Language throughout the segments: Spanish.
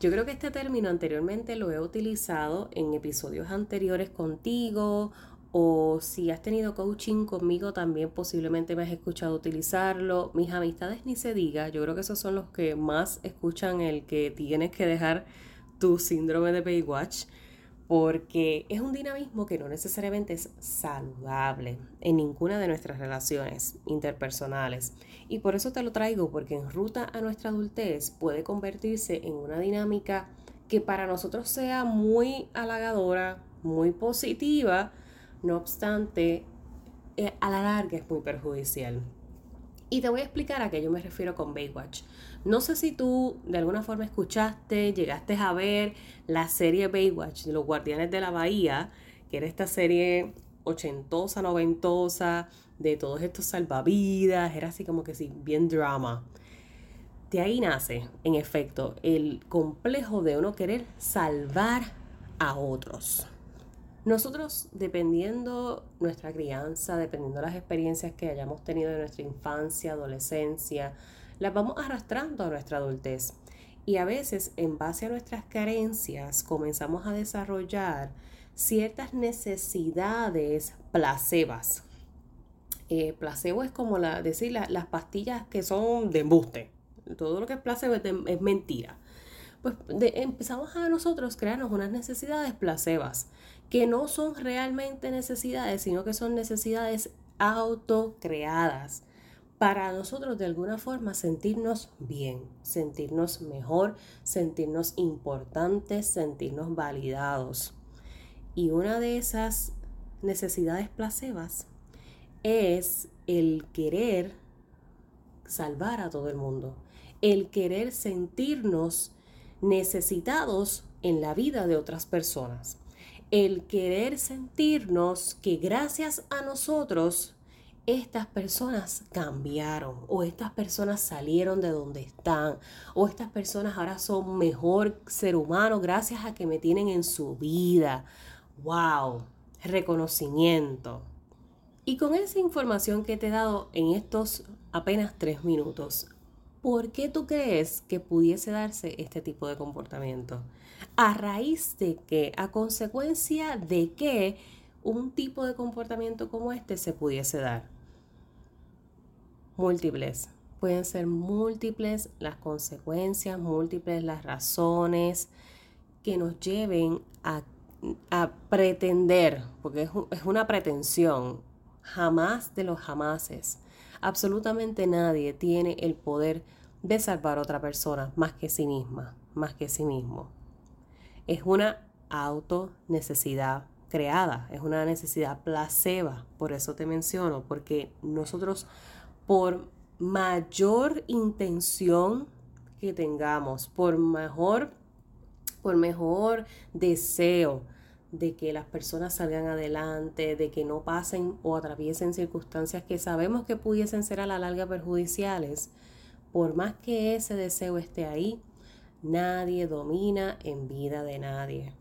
Yo creo que este término anteriormente lo he utilizado en episodios anteriores contigo o si has tenido coaching conmigo también posiblemente me has escuchado utilizarlo. Mis amistades ni se diga, yo creo que esos son los que más escuchan el que tienes que dejar tu síndrome de Baywatch porque es un dinamismo que no necesariamente es saludable en ninguna de nuestras relaciones interpersonales. Y por eso te lo traigo, porque en ruta a nuestra adultez puede convertirse en una dinámica que para nosotros sea muy halagadora, muy positiva, no obstante, eh, a la larga es muy perjudicial. Y te voy a explicar a qué yo me refiero con Baywatch. No sé si tú de alguna forma escuchaste, llegaste a ver la serie Baywatch de los Guardianes de la Bahía, que era esta serie ochentosa, noventosa, de todos estos salvavidas, era así como que sí, bien drama. De ahí nace, en efecto, el complejo de uno querer salvar a otros. Nosotros, dependiendo nuestra crianza, dependiendo las experiencias que hayamos tenido en nuestra infancia, adolescencia, las vamos arrastrando a nuestra adultez. Y a veces, en base a nuestras carencias, comenzamos a desarrollar ciertas necesidades placebas. Eh, placebo es como la, decir las pastillas que son de embuste. Todo lo que es placebo es, mentira. Pues empezamos a nosotros crearnos unas necesidades placebas que no son realmente necesidades, sino que son necesidades autocreadas para nosotros de alguna forma sentirnos bien, sentirnos mejor, sentirnos importantes, sentirnos validados. Y una de esas necesidades placebas es el querer salvar a todo el mundo, el querer sentirnos necesitados en la vida de otras personas el querer sentirnos que gracias a nosotros estas personas cambiaron o estas personas salieron de donde están o estas personas ahora son mejor ser humano gracias a que me tienen en su vida. ¡Wow! Reconocimiento. Y con esa información que te he dado en estos apenas tres minutos, ¿por qué tú crees que pudiese darse este tipo de comportamiento? ¿A raíz de qué? ¿A consecuencia de qué un tipo de comportamiento como este se pudiese dar? Múltiples. Pueden ser múltiples las consecuencias, múltiples las razones que nos lleven a, pretender, porque es, es una pretensión, jamás de los jamases. Absolutamente nadie tiene el poder de salvar a otra persona más que sí misma, más que sí mismo es una auto necesidad creada, es una necesidad placeba, por eso te menciono, porque nosotros por mayor intención que tengamos, por mejor por mejor deseo de que las personas salgan adelante, de que no pasen o atraviesen circunstancias que sabemos que pudiesen ser a la larga perjudiciales, por más que ese deseo esté ahí, Nadie domina en vida de nadie.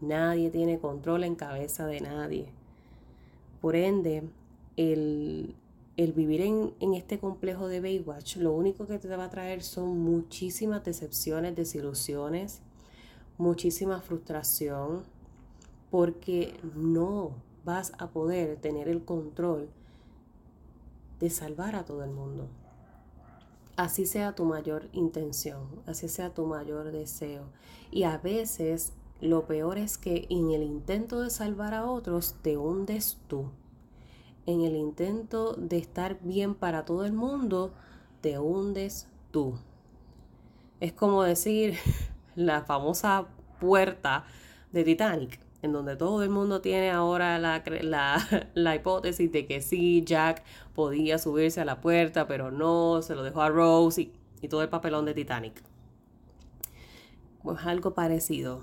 Nadie tiene control en cabeza de nadie. Por ende, el, vivir en, en, este complejo de Baywatch, lo único que te va a traer son muchísimas decepciones, desilusiones, muchísima frustración, porque no vas a poder tener el control de salvar a todo el mundo así sea tu mayor intención, así sea tu mayor deseo. Y a veces lo peor es que en el intento de salvar a otros te hundes tú. En el intento de estar bien para todo el mundo, te hundes tú. Es como decir la famosa puerta de Titanic en donde todo el mundo tiene ahora la, la, hipótesis de que sí, Jack podía subirse a la puerta, pero no, se lo dejó a Rose y, y todo el papelón de Titanic. Pues algo parecido.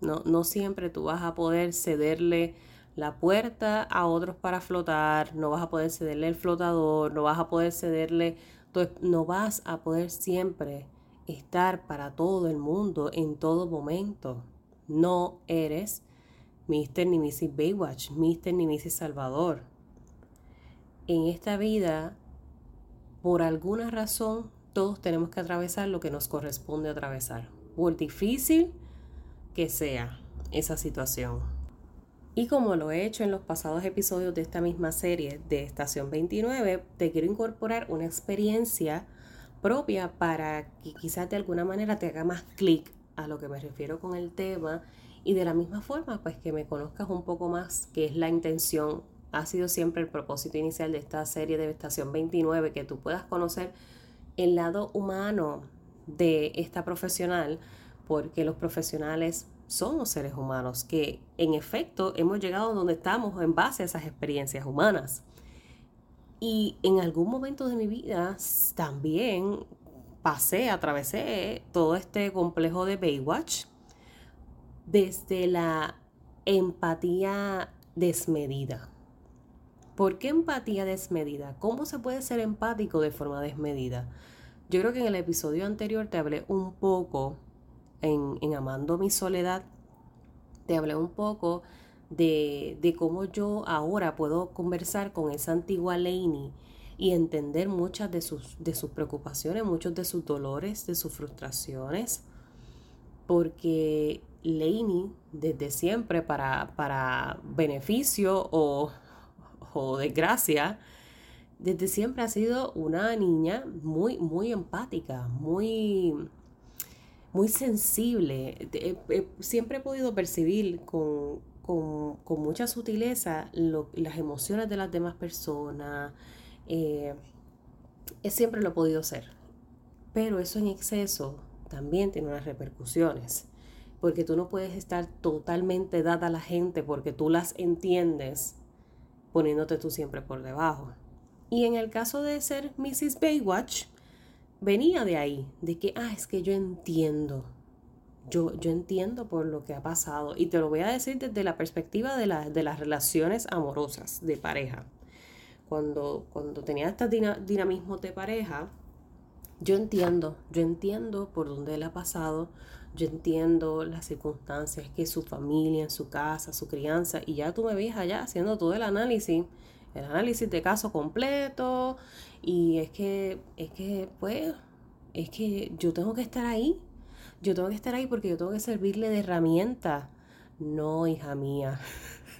No, no siempre tú vas a poder cederle la puerta a otros para flotar, no vas a poder cederle el flotador, no vas a poder cederle, no vas a poder siempre estar para todo el mundo en todo momento. No eres Mr. ni Mrs. Baywatch, Mr. ni Mrs. Salvador. En esta vida, por alguna razón, todos tenemos que atravesar lo que nos corresponde atravesar, por difícil que sea esa situación. Y como lo he hecho en los pasados episodios de esta misma serie de Estación 29, te quiero incorporar una experiencia propia para que quizás de alguna manera te haga más clic a lo que me refiero con el tema y de la misma forma pues que me conozcas un poco más, que es la intención, ha sido siempre el propósito inicial de esta serie de Estación 29, que tú puedas conocer el lado humano de esta profesional, porque los profesionales somos seres humanos que en efecto hemos llegado donde estamos en base a esas experiencias humanas. Y en algún momento de mi vida también pasé, atravesé todo este complejo de Baywatch desde la empatía desmedida. ¿Por qué empatía desmedida? ¿Cómo se puede ser empático de forma desmedida? Yo creo que en el episodio anterior te hablé un poco en, Amando mi soledad, te hablé un poco de, de, cómo yo ahora puedo conversar con esa antigua Lainey y entender muchas de sus, de sus preocupaciones, muchos de sus dolores, de sus frustraciones, porque Lainey desde siempre para, para beneficio o, o desgracia, desde siempre ha sido una niña muy, muy empática, muy muy sensible. siempre he podido percibir con, mucha sutileza las emociones de las demás personas. Eh, siempre lo he podido ser. Pero eso en exceso también tiene unas repercusiones. Porque tú no puedes estar totalmente dada a la gente porque tú las entiendes poniéndote tú siempre por debajo. Y en el caso de ser Mrs. Baywatch, venía de ahí, de que, ah, es que yo entiendo, yo, yo entiendo por lo que ha pasado y te lo voy a decir desde la perspectiva de, de las relaciones amorosas de pareja. Cuando, cuando tenía este dinamismo de pareja, yo entiendo, yo entiendo por dónde él ha pasado, yo entiendo las circunstancias que su familia, en su casa, su crianza, y ya tú me ves allá haciendo todo el análisis el análisis de caso completo y es que, es que, pues, es que yo tengo que estar ahí. Yo tengo que estar ahí porque yo tengo que servirle de herramienta. No, hija mía.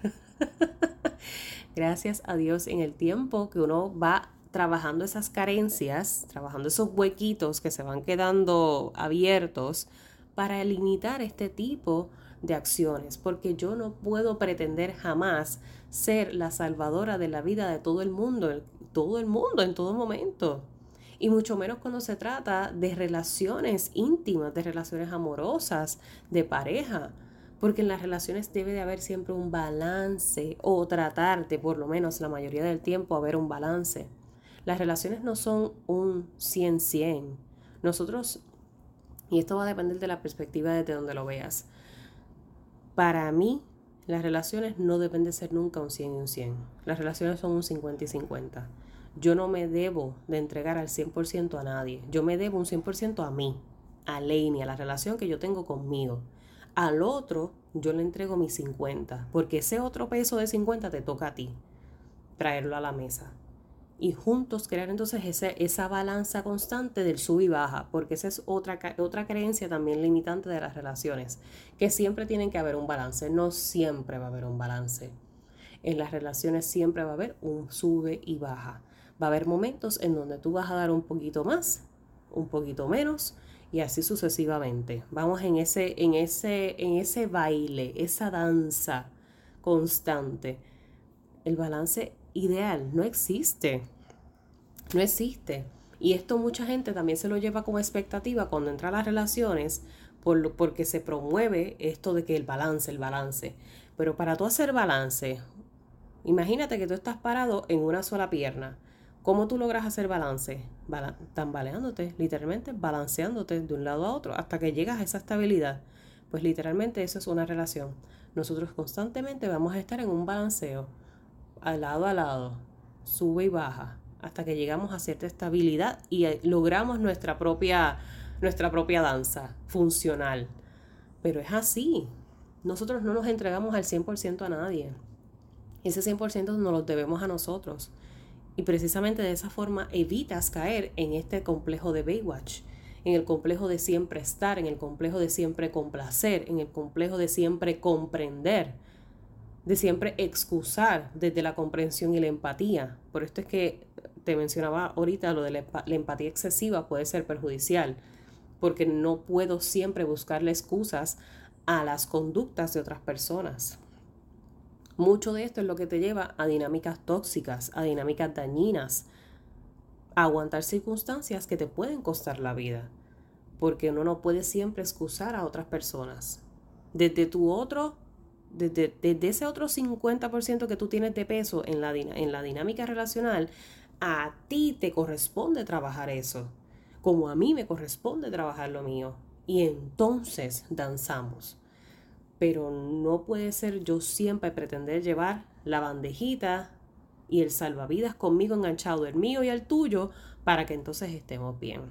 Gracias a Dios en el tiempo que uno va trabajando esas carencias, trabajando esos huequitos que se van quedando abiertos para limitar este tipo de acciones, porque yo no puedo pretender jamás ser la salvadora de la vida de todo el mundo, todo el mundo en todo momento. Y mucho menos cuando se trata de relaciones íntimas, de relaciones amorosas, de pareja. Porque en las relaciones debe de haber siempre un balance o tratar de por lo menos la mayoría del tiempo haber un balance. Las relaciones no son un 100-100. Nosotros, y esto va a depender de la perspectiva desde donde lo veas, para mí, las relaciones no deben de ser nunca un 100 y un 100. Las relaciones son un 50 y 50. Yo no me debo de entregar al 100% a nadie. Yo me debo un 100% a mí, a Lainey, a la relación que yo tengo conmigo. Al otro, yo le entrego mi 50, porque ese otro peso de 50 te toca a ti, traerlo a la mesa y juntos crear entonces esa balanza constante del sub y baja, porque esa es otra, otra creencia también limitante de las relaciones, que siempre tienen que haber un balance, no siempre va a haber un balance. En las relaciones siempre va a haber un sube y baja. Va a haber momentos en donde tú vas a dar un poquito más, un poquito menos y así sucesivamente. Vamos en ese en ese en ese baile, esa danza constante. El balance ideal no existe. No existe. Y esto mucha gente también se lo lleva como expectativa cuando entra a las relaciones por porque se promueve esto de que el balance, el balance. Pero para tú hacer balance, imagínate que tú estás parado en una sola pierna. ¿Cómo tú logras hacer balance? tambaleándote, literalmente balanceándote de un lado a otro hasta que llegas a esa estabilidad. Pues literalmente eso es una relación. nosotros constantemente vamos a estar en un balanceo, al lado a lado, sube y baja, hasta que llegamos a cierta estabilidad y eh, logramos nuestra propia, nuestra propia danza funcional. Pero es así. Nosotros no nos entregamos al 100% a nadie. Ese 100% nos lo debemos a nosotros. Y precisamente de esa forma evitas caer en este complejo de Baywatch, en el complejo de siempre estar, en el complejo de siempre complacer, en el complejo de siempre comprender, de siempre excusar desde la comprensión y la empatía. Por esto es que te mencionaba ahorita lo de la, empatía excesiva puede ser perjudicial, porque no puedo siempre buscarle excusas a las conductas de otras personas. Mucho de esto es lo que te lleva a dinámicas tóxicas, a dinámicas dañinas, a aguantar circunstancias que te pueden costar la vida, porque uno no puede siempre excusar a otras personas. Desde tu otro, desde, ese otro 50% que tú tienes de peso en la, en la dinámica relacional, a ti te corresponde trabajar eso, como a mí me corresponde trabajar lo mío. Y entonces danzamos pero no puede ser yo siempre pretender llevar la bandejita y el salvavidas conmigo enganchado, el mío y el tuyo, para que entonces estemos bien.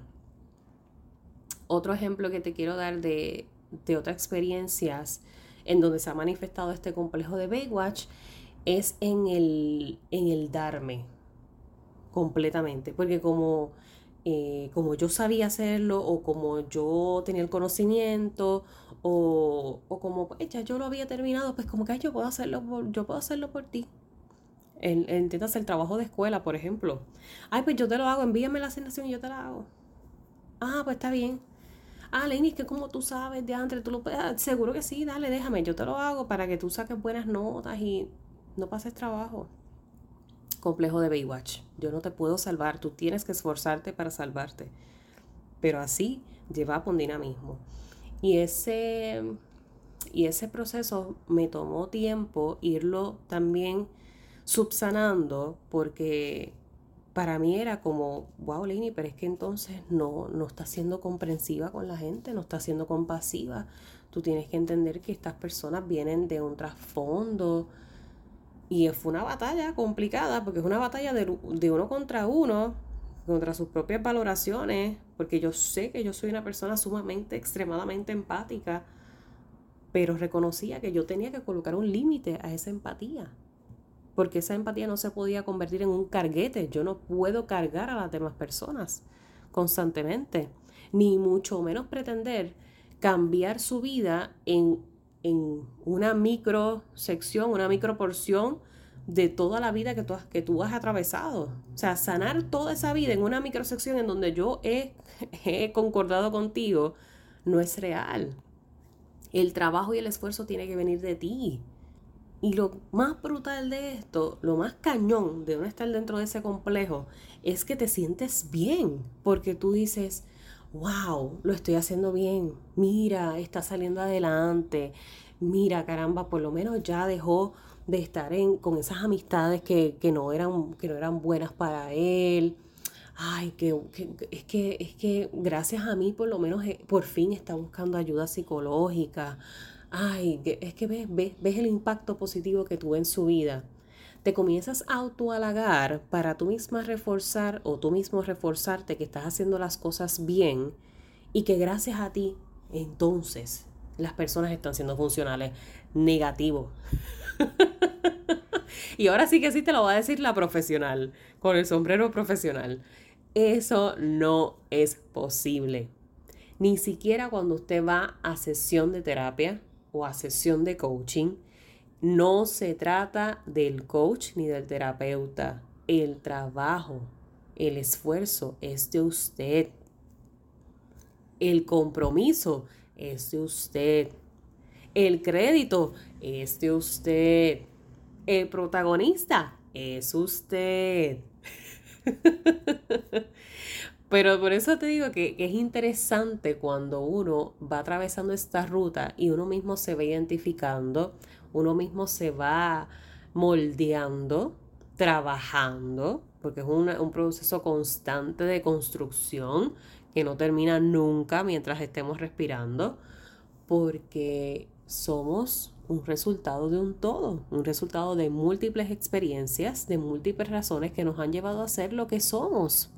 Otro ejemplo que te quiero dar de, de otras experiencias en donde se ha manifestado este complejo de Baywatch es en el, en el darme completamente, porque como eh, como yo sabía hacerlo o como yo tenía el conocimiento o, o como pues, ya yo lo había terminado, pues como que yo puedo hacerlo por, yo puedo hacerlo por ti. Entiendas el trabajo de escuela, por ejemplo. Ay, pues yo te lo hago, envíame la asignación y yo te la hago. Ah, pues está bien. Ah, Lenny, es que como tú sabes de antes, tú lo puedes, ah, seguro que sí, dale, déjame, yo te lo hago para que tú saques buenas notas y no pases trabajo complejo de Baywatch. Yo no te puedo salvar, tú tienes que esforzarte para salvarte. Pero así lleva con dinamismo. Y ese, y ese proceso me tomó tiempo irlo también subsanando porque para mí era como, wow, Lini, pero es que entonces no, no está siendo comprensiva con la gente, no está siendo compasiva. Tú tienes que entender que estas personas vienen de un trasfondo y fue una batalla complicada, porque es una batalla de, uno contra uno, contra sus propias valoraciones, porque yo sé que yo soy una persona sumamente, extremadamente empática, pero reconocía que yo tenía que colocar un límite a esa empatía, porque esa empatía no se podía convertir en un carguete, yo no puedo cargar a las demás personas constantemente, ni mucho menos pretender cambiar su vida en en una micro sección, una micro porción de toda la vida que tú, has, que tú has atravesado. O sea, sanar toda esa vida en una microsección en donde yo he, he concordado contigo no es real. El trabajo y el esfuerzo tiene que venir de ti. Y lo más brutal de esto, lo más cañón de no estar dentro de ese complejo, es que te sientes bien, porque tú dices, wow, lo estoy haciendo bien, mira, está saliendo adelante, mira, caramba, por lo menos ya dejó de estar en, con esas amistades que, no eran, que no eran buenas para él. Ay, que, es, que, es que gracias a mí por lo menos eh, por fin está buscando ayuda psicológica. Ay, es que ves, ves, ves el impacto positivo que tuvo en su vida te comienzas a autohalagar para tú misma reforzar o tú mismo reforzarte que estás haciendo las cosas bien y que gracias a ti entonces las personas están siendo funcionales. Negativo. y ahora sí que sí te lo va a decir la profesional, con el sombrero profesional. Eso no es posible. Ni siquiera cuando usted va a sesión de terapia o a sesión de coaching, no se trata del coach ni del terapeuta. El trabajo, el esfuerzo es de usted. El compromiso es de usted. El crédito es de usted. El protagonista es usted. Pero por eso te digo que, es interesante cuando uno va atravesando esta ruta y uno mismo se va identificando uno mismo se va moldeando, trabajando, porque es un proceso constante de construcción que no termina nunca mientras estemos respirando, porque somos un resultado de un todo, un resultado de múltiples experiencias, de múltiples razones que nos han llevado a ser lo que somos.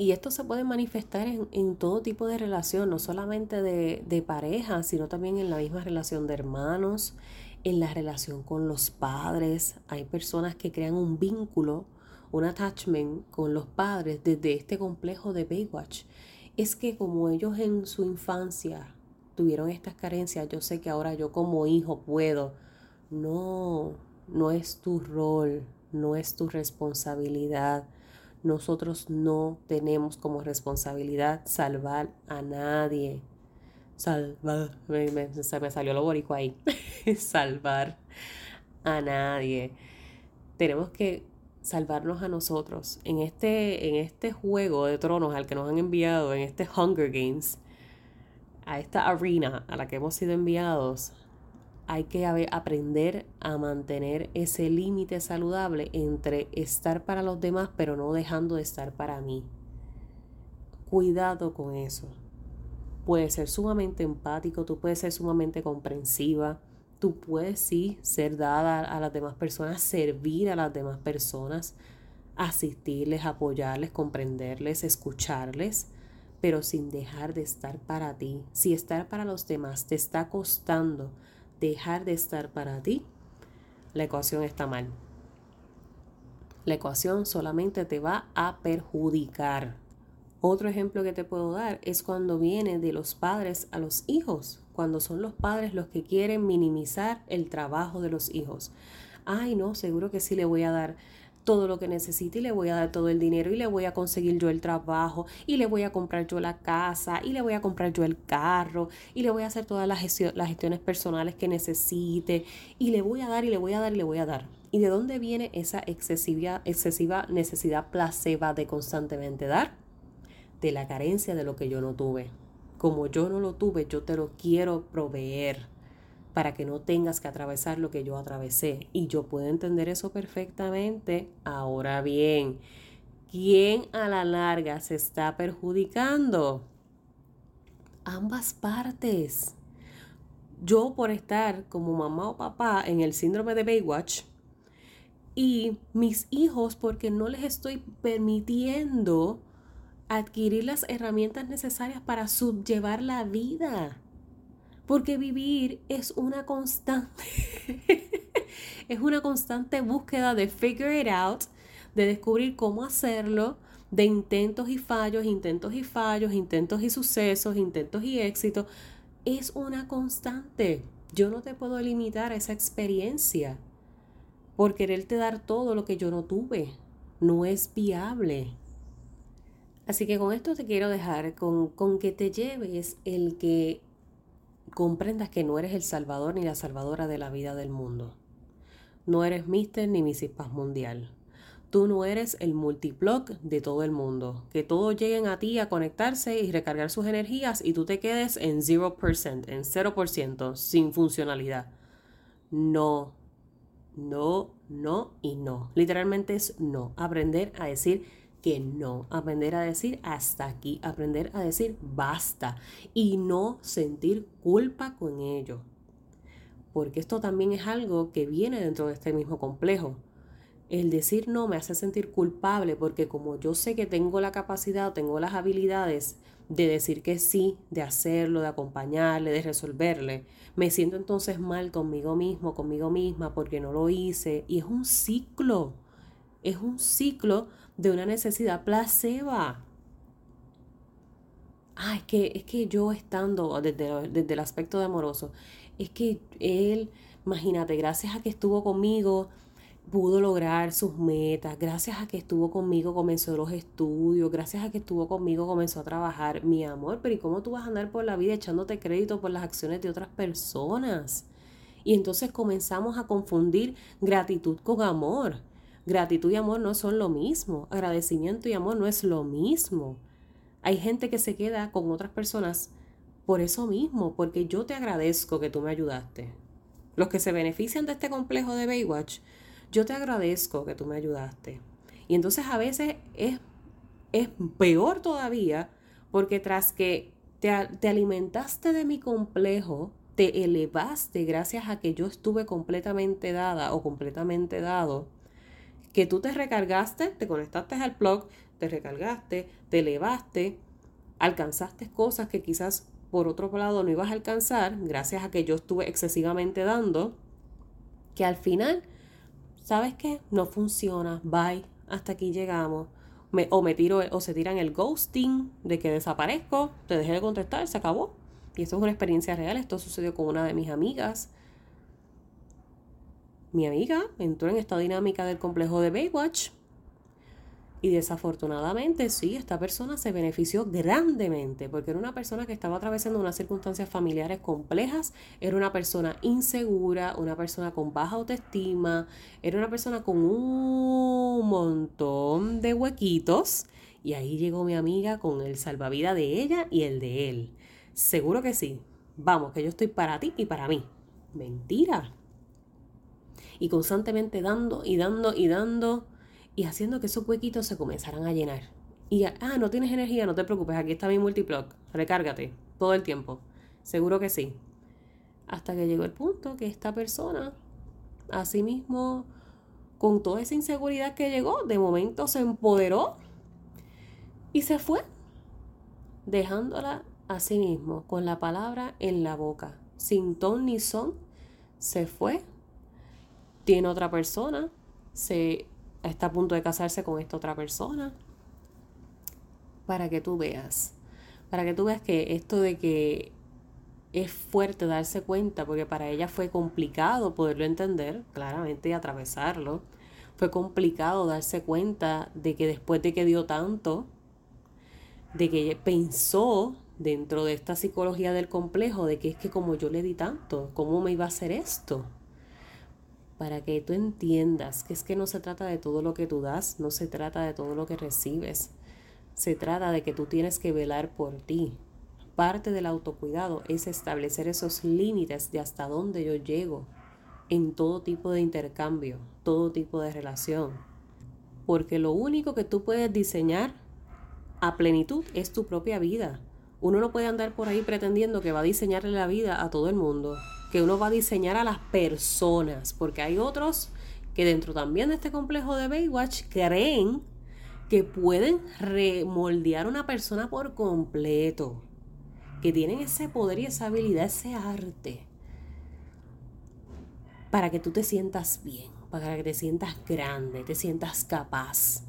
Y esto se puede manifestar en, todo tipo de relación, no solamente de, de pareja, sino también en la misma relación de hermanos, en la relación con los padres. Hay personas que crean un vínculo, un attachment con los padres desde este complejo de Baywatch. Es que como ellos en su infancia tuvieron estas carencias, yo sé que ahora yo como hijo puedo. No, no es tu rol, no es tu responsabilidad nosotros no tenemos como responsabilidad salvar a nadie. Salvar, se me salió lo borico ahí. salvar a nadie. Tenemos que salvarnos a nosotros. En este, en este juego de tronos al que nos han enviado, en este Hunger Games, a esta arena a la que hemos sido enviados, hay que aprender a mantener ese límite saludable entre estar para los demás pero no dejando de estar para mí. Cuidado con eso. Puedes ser sumamente empático, tú puedes ser sumamente comprensiva, tú puedes sí ser dada a las demás personas, servir a las demás personas, asistirles, apoyarles, comprenderles, escucharles, pero sin dejar de estar para ti. Si estar para los demás te está costando, dejar de estar para ti, la ecuación está mal. La ecuación solamente te va a perjudicar. Otro ejemplo que te puedo dar es cuando viene de los padres a los hijos, cuando son los padres los que quieren minimizar el trabajo de los hijos. Ay, no, seguro que sí le voy a dar todo lo que necesite y le voy a dar todo el dinero y le voy a conseguir yo el trabajo y le voy a comprar yo la casa y le voy a comprar yo el carro y le voy a hacer todas las, gestiones personales que necesite y le voy a dar y le voy a dar y le voy a dar. ¿Y de dónde viene esa excesiva, excesiva necesidad placeba de constantemente dar? De la carencia de lo que yo no tuve. Como yo no lo tuve, yo te lo quiero proveer para que no tengas que atravesar lo que yo atravesé. Y yo puedo entender eso perfectamente. Ahora bien, ¿quién a la larga se está perjudicando? Ambas partes. Yo por estar como mamá o papá en el síndrome de Baywatch y mis hijos porque no les estoy permitiendo adquirir las herramientas necesarias para subllevar la vida. Porque vivir es una constante, es una constante búsqueda de figure it out, de descubrir cómo hacerlo, de intentos y fallos, intentos y fallos, intentos y sucesos, intentos y éxitos. Es una constante. Yo no te puedo limitar a esa experiencia por quererte dar todo lo que yo no tuve. No es viable. Así que con esto te quiero dejar con, con que te lleves el que comprendas que no eres el salvador ni la salvadora de la vida del mundo. No eres Mister ni Mrs. Paz Mundial. Tú no eres el multiblock de todo el mundo. Que todos lleguen a ti a conectarse y recargar sus energías y tú te quedes en 0%, en 0%, sin funcionalidad. No, no, no y no. Literalmente es no. Aprender a decir que no, aprender a decir hasta aquí, aprender a decir basta y no sentir culpa con ello. Porque esto también es algo que viene dentro de este mismo complejo. El decir no me hace sentir culpable porque como yo sé que tengo la capacidad, tengo las habilidades de decir que sí, de hacerlo, de acompañarle, de resolverle, me siento entonces mal conmigo mismo, conmigo misma porque no lo hice y es un ciclo. Es un ciclo de una necesidad placeba. Ah, es que, es que yo estando desde, desde el aspecto de amoroso, es que él, imagínate, gracias a que estuvo conmigo, pudo lograr sus metas, gracias a que estuvo conmigo comenzó los estudios, gracias a que estuvo conmigo comenzó a trabajar, mi amor, pero ¿y cómo tú vas a andar por la vida echándote crédito por las acciones de otras personas? Y entonces comenzamos a confundir gratitud con amor. Gratitud y amor no son lo mismo. Agradecimiento y amor no es lo mismo. Hay gente que se queda con otras personas por eso mismo, porque yo te agradezco que tú me ayudaste. Los que se benefician de este complejo de Baywatch, yo te agradezco que tú me ayudaste. Y entonces a veces es, es peor todavía, porque tras que te, te alimentaste de mi complejo, te elevaste gracias a que yo estuve completamente dada o completamente dado, que tú te recargaste, te conectaste al blog, te recargaste, te elevaste, alcanzaste cosas que quizás por otro lado no ibas a alcanzar, gracias a que yo estuve excesivamente dando, que al final, ¿sabes qué? No funciona, bye, hasta aquí llegamos. o me tiro, o se tiran el ghosting de que desaparezco, te dejé de contestar, se acabó. Y esto es una experiencia real, esto sucedió con una de mis amigas. Mi amiga entró en esta dinámica del complejo de Baywatch y desafortunadamente, sí, esta persona se benefició grandemente porque era una persona que estaba atravesando unas circunstancias familiares complejas, era una persona insegura, una persona con baja autoestima, era una persona con un montón de huequitos. Y ahí llegó mi amiga con el salvavidas de ella y el de él. Seguro que sí. Vamos, que yo estoy para ti y para mí. Mentira. Y constantemente dando y dando y dando y haciendo que esos huequitos se comenzaran a llenar. Y, ah, no tienes energía, no te preocupes, aquí está mi multiplock, recárgate todo el tiempo. Seguro que sí. Hasta que llegó el punto que esta persona, así mismo, con toda esa inseguridad que llegó, de momento se empoderó y se fue, dejándola a sí mismo, con la palabra en la boca, sin ton ni son, se fue, tiene otra persona, se está a punto de casarse con esta otra persona. Para que tú veas, para que tú veas que esto de que es fuerte darse cuenta, porque para ella fue complicado poderlo entender claramente y atravesarlo. Fue complicado darse cuenta de que después de que dio tanto, de que pensó dentro de esta psicología del complejo, de que es que como yo le di tanto, ¿cómo me iba a hacer esto? Para que tú entiendas que es que no se trata de todo lo que tú das, no se trata de todo lo que recibes, se trata de que tú tienes que velar por ti. Parte del autocuidado es establecer esos límites de hasta dónde yo llego en todo tipo de intercambio, todo tipo de relación. Porque lo único que tú puedes diseñar a plenitud es tu propia vida. Uno no puede andar por ahí pretendiendo que va a diseñarle la vida a todo el mundo que uno va a diseñar a las personas, porque hay otros que dentro también de este complejo de Baywatch creen que pueden remoldear una persona por completo, que tienen ese poder y esa habilidad, ese arte, para que tú te sientas bien, para que te sientas grande, te sientas capaz.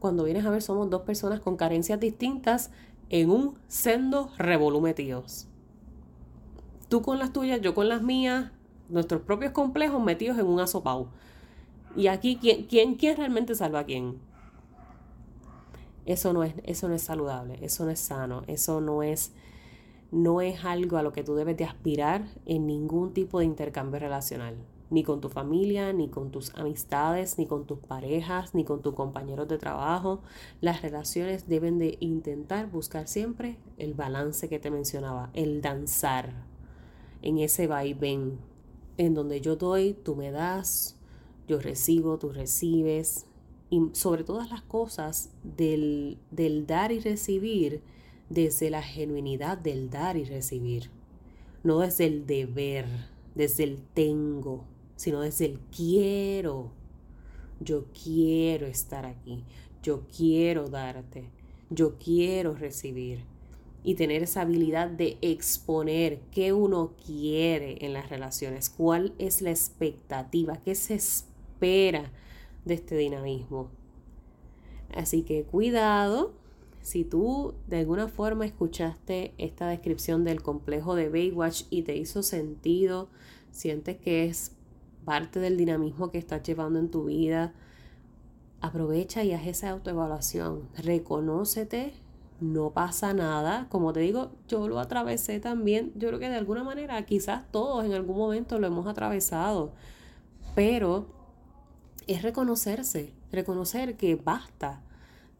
Cuando vienes a ver, somos dos personas con carencias distintas en un sendo revolumetios tú con las tuyas, yo con las mías, nuestros propios complejos metidos en un asopao. Y aquí, ¿quién, quién, quién realmente salva a quién? Eso no, es, eso no es saludable, eso no es sano, eso no es, no es algo a lo que tú debes de aspirar en ningún tipo de intercambio relacional. Ni con tu familia, ni con tus amistades, ni con tus parejas, ni con tus compañeros de trabajo. Las relaciones deben de intentar buscar siempre el balance que te mencionaba, el danzar, en ese vaivén, en donde yo doy, tú me das, yo recibo, tú recibes, y sobre todas las cosas del, del dar y recibir desde la genuinidad del dar y recibir, no desde el deber, desde el tengo, sino desde el quiero. Yo quiero estar aquí, yo quiero darte, yo quiero recibir y tener esa habilidad de exponer qué uno quiere en las relaciones, cuál es la expectativa, qué se espera de este dinamismo. Así que cuidado, si tú de alguna forma escuchaste esta descripción del complejo de Baywatch y te hizo sentido, sientes que es parte del dinamismo que estás llevando en tu vida, aprovecha y haz esa autoevaluación. Reconócete, no pasa nada. Como te digo, yo lo atravesé también. Yo creo que de alguna manera, quizás todos en algún momento lo hemos atravesado. Pero es reconocerse, reconocer que basta,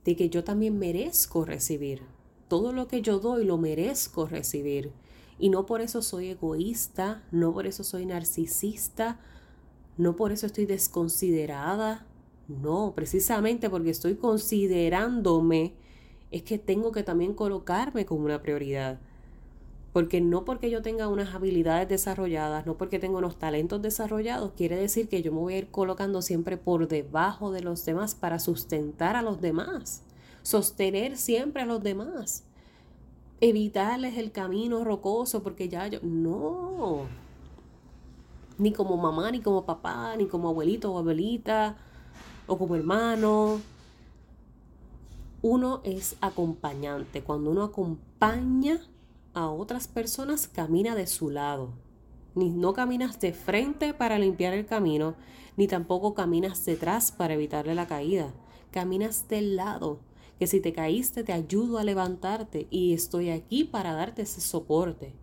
de que yo también merezco recibir. Todo lo que yo doy lo merezco recibir. Y no por eso soy egoísta, no por eso soy narcisista, no por eso estoy desconsiderada. No, precisamente porque estoy considerándome es que tengo que también colocarme como una prioridad. Porque no porque yo tenga unas habilidades desarrolladas, no porque tenga unos talentos desarrollados, quiere decir que yo me voy a ir colocando siempre por debajo de los demás para sustentar a los demás, sostener siempre a los demás, evitarles el camino rocoso porque ya yo... No, ni como mamá, ni como papá, ni como abuelito o abuelita, o como hermano. Uno es acompañante. Cuando uno acompaña a otras personas, camina de su lado. Ni no caminas de frente para limpiar el camino, ni tampoco caminas detrás para evitarle la caída. Caminas del lado, que si te caíste te ayudo a levantarte y estoy aquí para darte ese soporte.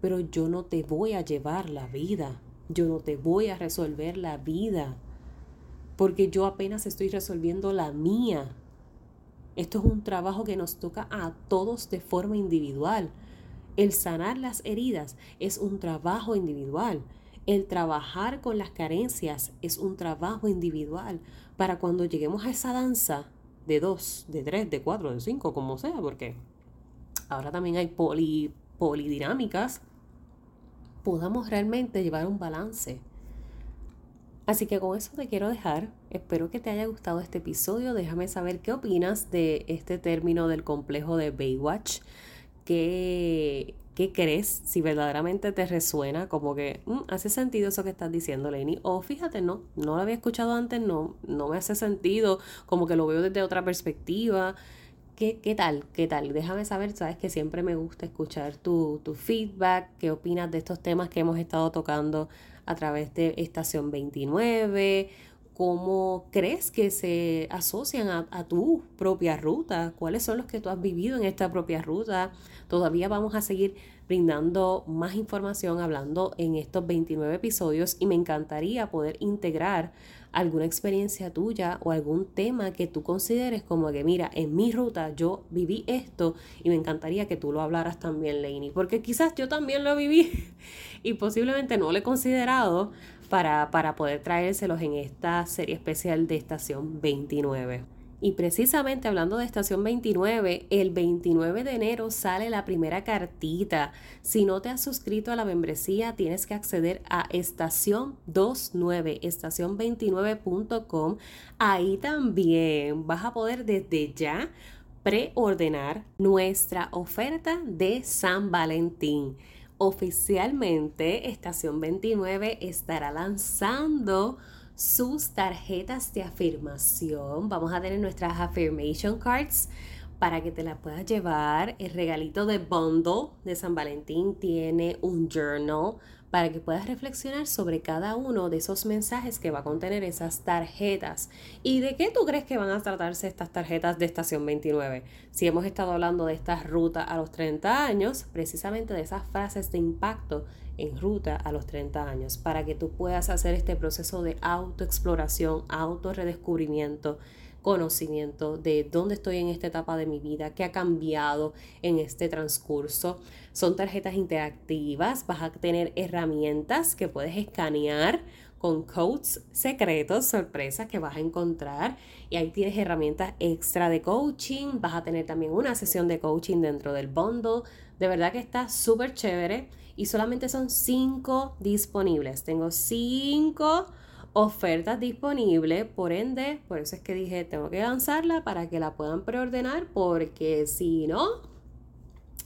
Pero yo no te voy a llevar la vida. Yo no te voy a resolver la vida. Porque yo apenas estoy resolviendo la mía. Esto es un trabajo que nos toca a todos de forma individual. El sanar las heridas es un trabajo individual. El trabajar con las carencias es un trabajo individual. Para cuando lleguemos a esa danza de dos, de tres, de cuatro, de cinco, como sea, porque ahora también hay poli, polidinámicas, podamos realmente llevar un balance. Así que con eso te quiero dejar. Espero que te haya gustado este episodio. Déjame saber qué opinas de este término del complejo de Baywatch. ¿Qué, qué crees? Si verdaderamente te resuena, como que mm, hace sentido eso que estás diciendo, Lenny. O fíjate, no, no lo había escuchado antes, no, no me hace sentido, como que lo veo desde otra perspectiva. ¿Qué, ¿Qué, tal? ¿Qué tal? Déjame saber, sabes que siempre me gusta escuchar tu, tu feedback, qué opinas de estos temas que hemos estado tocando a través de Estación 29, cómo crees que se asocian a, a, tu propia ruta, cuáles son los que tú has vivido en esta propia ruta. Todavía vamos a seguir brindando más información, hablando en estos 29 episodios y me encantaría poder integrar alguna experiencia tuya o algún tema que tú consideres como que, mira, en mi ruta yo viví esto y me encantaría que tú lo hablaras también, Lainey, porque quizás yo también lo viví y posiblemente no lo he considerado para, para poder traérselos en esta serie especial de Estación 29. Y precisamente hablando de estación 29, el 29 de enero sale la primera cartita. Si no te has suscrito a la membresía, tienes que acceder a estación 29, estación29.com. Ahí también vas a poder desde ya preordenar nuestra oferta de San Valentín. Oficialmente, Estación 29 estará lanzando sus tarjetas de afirmación. Vamos a tener nuestras affirmation cards para que te las puedas llevar. El regalito de bundle de San Valentín tiene un journal para que puedas reflexionar sobre cada uno de esos mensajes que va a contener esas tarjetas. ¿Y de qué tú crees que van a tratarse estas tarjetas de estación 29? Si hemos estado hablando de esta ruta a los 30 años, precisamente de esas frases de impacto en ruta a los 30 años, para que tú puedas hacer este proceso de autoexploración, autorredescubrimiento, conocimiento de dónde estoy en esta etapa de mi vida, qué ha cambiado en este transcurso. Son tarjetas interactivas, vas a tener herramientas que puedes escanear con codes secretos, sorpresas que vas a encontrar. Y ahí tienes herramientas extra de coaching. Vas a tener también una sesión de coaching dentro del bundle. De verdad que está súper chévere. Y solamente son cinco disponibles. Tengo cinco ofertas disponibles, por ende, por eso es que dije, tengo que lanzarla para que la puedan preordenar, porque si no,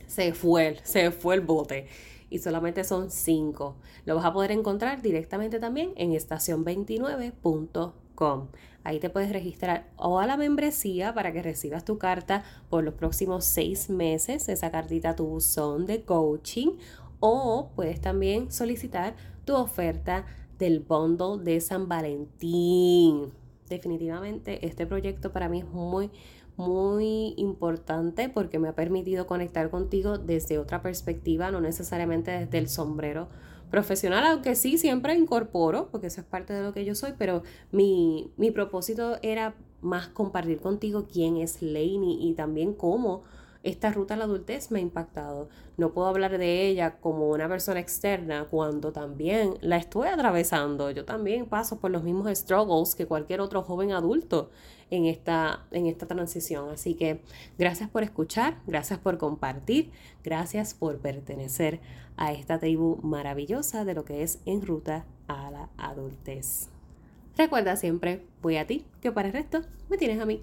se fue, se fue el bote. Y solamente son 5. Lo vas a poder encontrar directamente también en estación29.com. Ahí te puedes registrar o a la membresía para que recibas tu carta por los próximos seis meses, esa cartita tu buzón de coaching, o puedes también solicitar tu oferta del bundle de San Valentín. Definitivamente este proyecto para mí es muy, muy importante porque me ha permitido conectar contigo desde otra perspectiva, no necesariamente desde el sombrero profesional, aunque sí siempre incorporo, porque eso es parte de lo que yo soy, pero mi, mi propósito era más compartir contigo quién es Lainey y también cómo esta ruta a la adultez me ha impactado. No puedo hablar de ella como una persona externa cuando también la estoy atravesando. Yo también paso por los mismos struggles que cualquier otro joven adulto en esta, en esta transición. Así que gracias por escuchar, gracias por compartir, gracias por pertenecer a esta tribu maravillosa de lo que es en ruta a la adultez. Recuerda siempre, voy a ti, que para el resto me tienes a mí.